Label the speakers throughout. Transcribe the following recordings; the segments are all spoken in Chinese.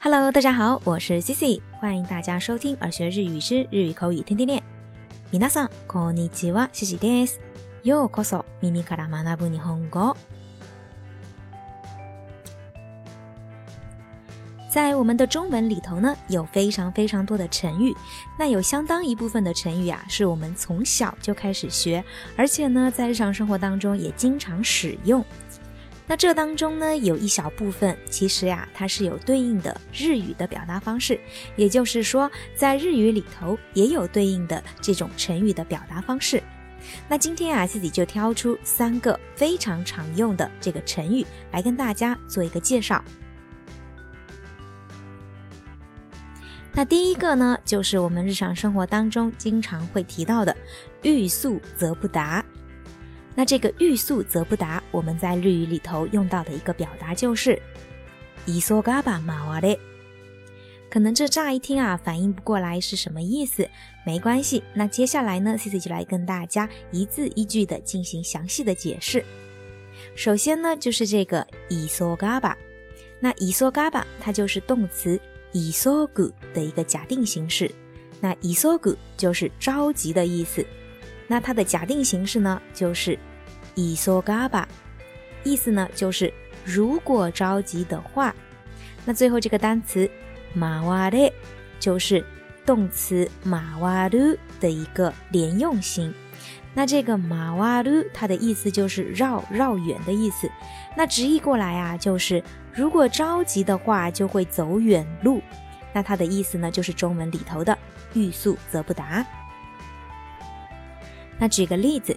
Speaker 1: Hello，大家好，我是 Cici，欢迎大家收听耳学日语之日语口语天天练。ミさんこんにちは、Cici です。ようこそ、ミミからマナブに日本語。在我们的中文里头呢，有非常非常多的成语，那有相当一部分的成语啊，是我们从小就开始学，而且呢，在日常生活当中也经常使用。那这当中呢，有一小部分，其实呀，它是有对应的日语的表达方式，也就是说，在日语里头也有对应的这种成语的表达方式。那今天啊，自己就挑出三个非常常用的这个成语来跟大家做一个介绍。那第一个呢，就是我们日常生活当中经常会提到的“欲速则不达”。那这个“欲速则不达”，我们在日语里头用到的一个表达就是“急缩ガバマワレ”。可能这乍一听啊，反应不过来是什么意思？没关系，那接下来呢，CC 就来跟大家一字一句的进行详细的解释。首先呢，就是这个“急缩ガバ”。那“急缩ガバ”它就是动词“急缩ぐ”的一个假定形式。那“急缩ぐ”就是着急的意思。那它的假定形式呢，就是。一说嘎巴，意思呢就是如果着急的话，那最后这个单词马哇勒就是动词马哇鲁的一个连用型。那这个马哇鲁它的意思就是绕绕远的意思。那直译过来啊，就是如果着急的话就会走远路。那它的意思呢就是中文里头的欲速则不达。那举个例子。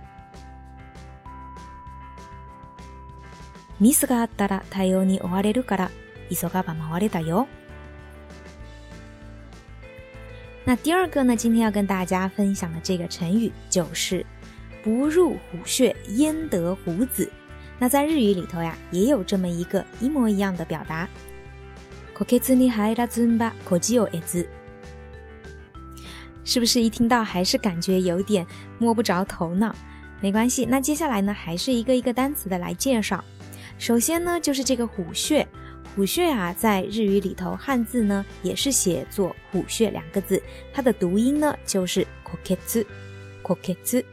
Speaker 1: ミスがあったら対応に追われるから急がば回れたよ。那第二个呢？今天要跟大家分享的这个成语就是“不入虎穴焉得虎子”。那在日语里头呀，也有这么一个一模一样的表达。こけにずんばこじえず。是不是一听到还是感觉有点摸不着头脑？没关系，那接下来呢，还是一个一个单词的来介绍。首先呢，就是这个虎穴，虎穴啊，在日语里头汉字呢也是写作虎穴两个字，它的读音呢就是 koketsu koketsu。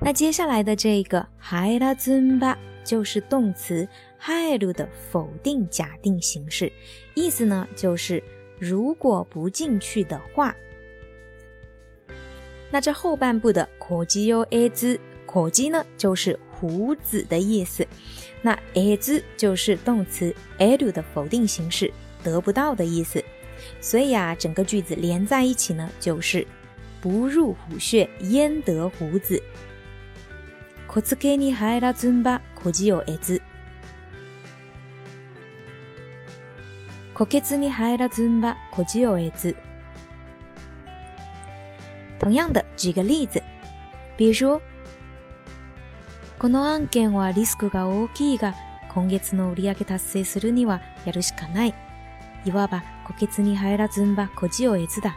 Speaker 1: 那接下来的这个 hairazu ba 就是动词 hairu 的否定假定形式，意思呢就是如果不进去的话，那这后半部的 k o j i y o z k o j i 呢就是虎子的意思，那“え s 就是动词“ d る”的否定形式，得不到的意思。所以啊，整个句子连在一起呢，就是“不入虎穴，焉得虎子”。同样的，举个例子，比如。この案件はリスクが大きいが、今月の売上達成するにはやるしかない。いわば、個穴に入らずんば、こじをえずだ。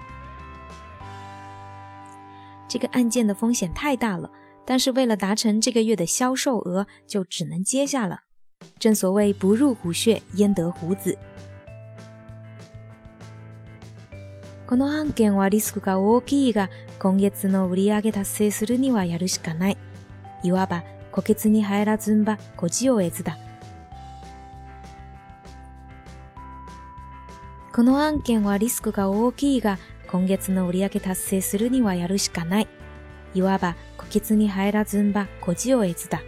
Speaker 1: 这个案件的风险太大了，但是为了达成这个月的销售额，就只能接下了。正所谓不入虎穴，焉得虎子。この案件はリスクが大きいが、今月の売上達成するにはやるしかない。いわば虎穴に入らずんば、こじをえずだ。この案件はリスクが大きいが、今月の売上達成するにはやるしかない。いわば、こけつに入らずんば、こじをえずだ。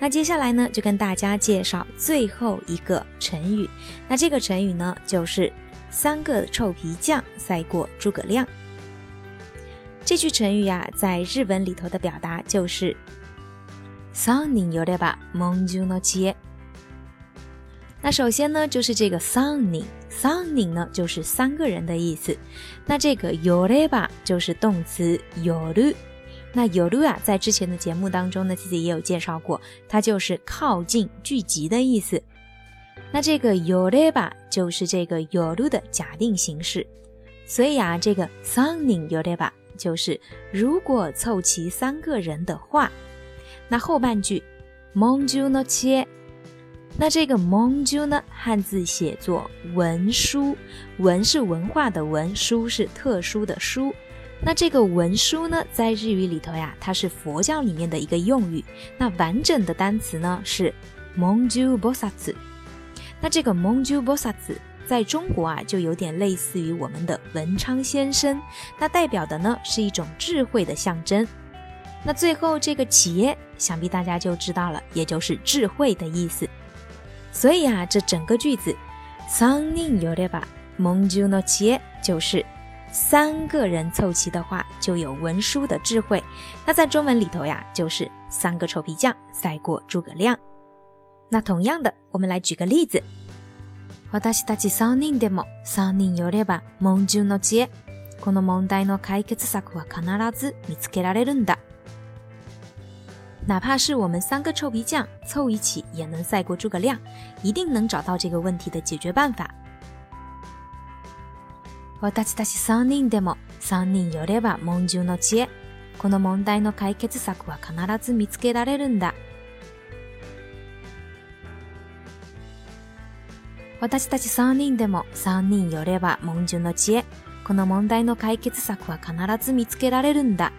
Speaker 1: 那接下来呢，就跟大家介绍最后一个成语。那这个成语呢，就是三个臭皮匠赛过诸葛亮。这句成语呀，在日文里头的表达就是“三人遊べば夢中の切”。那首先呢，就是这个“三人”，“三人”呢就是三个人的意思。那这个“遊べば”就是动词“遊る”。那“遊る”呀，在之前的节目当中呢，自己也有介绍过，它就是靠近聚集的意思。那这个“遊べば”就是这个“遊る”的假定形式。所以啊，这个“三人有べば”。就是如果凑齐三个人的话，那后半句蒙 c h e 那这个蒙 u 呢汉字写作文书，文是文化的文，书是特殊的书。那这个文书呢，在日语里头呀，它是佛教里面的一个用语。那完整的单词呢是蒙 a t s u 那这个蒙 a t s u 在中国啊，就有点类似于我们的文昌先生，那代表的呢是一种智慧的象征。那最后这个“企业”，想必大家就知道了，也就是智慧的意思。所以啊，这整个句子“三人有得吧，蒙住的杰”就是三个人凑齐的话就有文书的智慧。那在中文里头呀，就是三个臭皮匠赛过诸葛亮。那同样的，我们来举个例子。私たち三人でも三人よれば門中の知恵。この問題の解決策は必ず見つけられるんだ。哪怕是我们三个臭皮匠凑一起，也能赛过诸葛亮，一定能找到这个问题的解决办法。私たち三人でも三人よれば門中の知恵。この問題の解決策は必ず見つけられるんだ。私たち三人でも三人よれば文殊の知恵。この問題の解決策は必ず見つけられるんだ。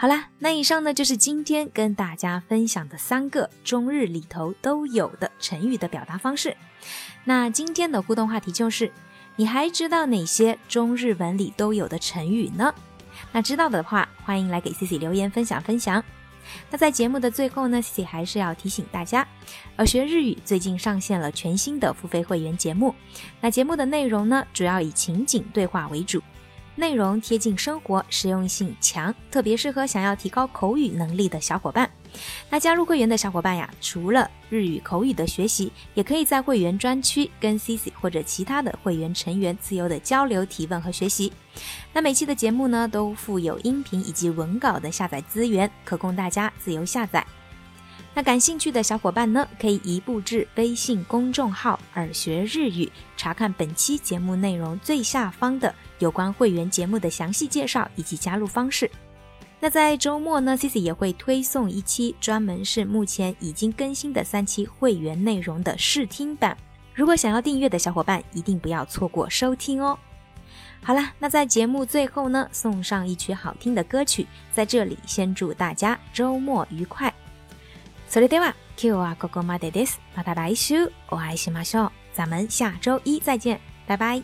Speaker 1: 好啦，那以上呢就是今天跟大家分享的三个中日里头都有的成语的表达方式。那今天的互动话题就是，你还知道哪些中日文里都有的成语呢？那知道的话，欢迎来给 Cici 留言分享分享。那在节目的最后呢，也还是要提醒大家，学日语最近上线了全新的付费会员节目。那节目的内容呢，主要以情景对话为主，内容贴近生活，实用性强，特别适合想要提高口语能力的小伙伴。那加入会员的小伙伴呀，除了日语口语的学习，也可以在会员专区跟 c i i 或者其他的会员成员自由的交流、提问和学习。那每期的节目呢，都附有音频以及文稿的下载资源，可供大家自由下载。那感兴趣的小伙伴呢，可以移步至微信公众号“耳学日语”，查看本期节目内容最下方的有关会员节目的详细介绍以及加入方式。那在周末呢，Cici 也会推送一期专门是目前已经更新的三期会员内容的试听版。如果想要订阅的小伙伴，一定不要错过收听哦。好了，那在节目最后呢，送上一曲好听的歌曲。在这里，先祝大家周末愉快。s o r は d a kou wa o k o made d e s a t i shu, oai shima s 咱们下周一再见，拜拜。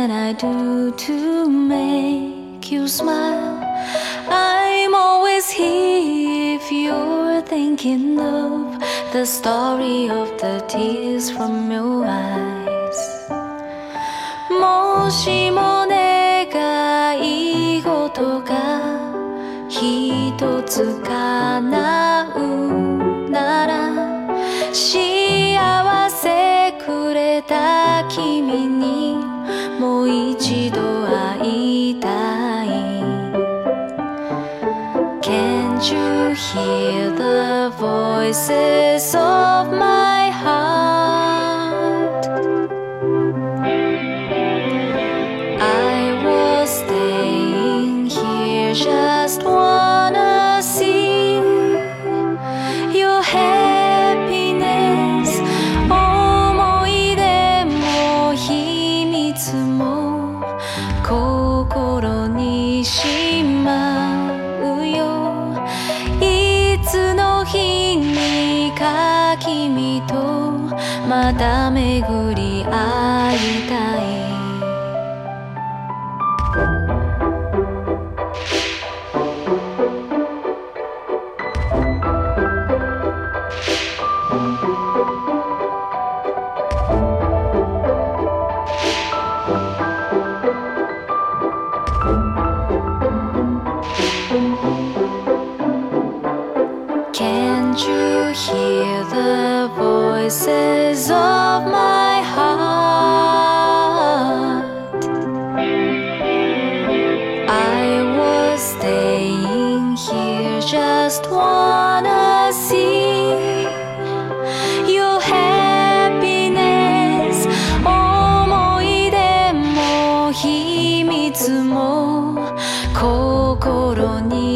Speaker 1: can I do to make you smile? I'm always here if you're thinking of the story of the tears from your eyes. もしも願い事が一つ叶うなら幸せくれた君に hear the voices of my
Speaker 2: 서로니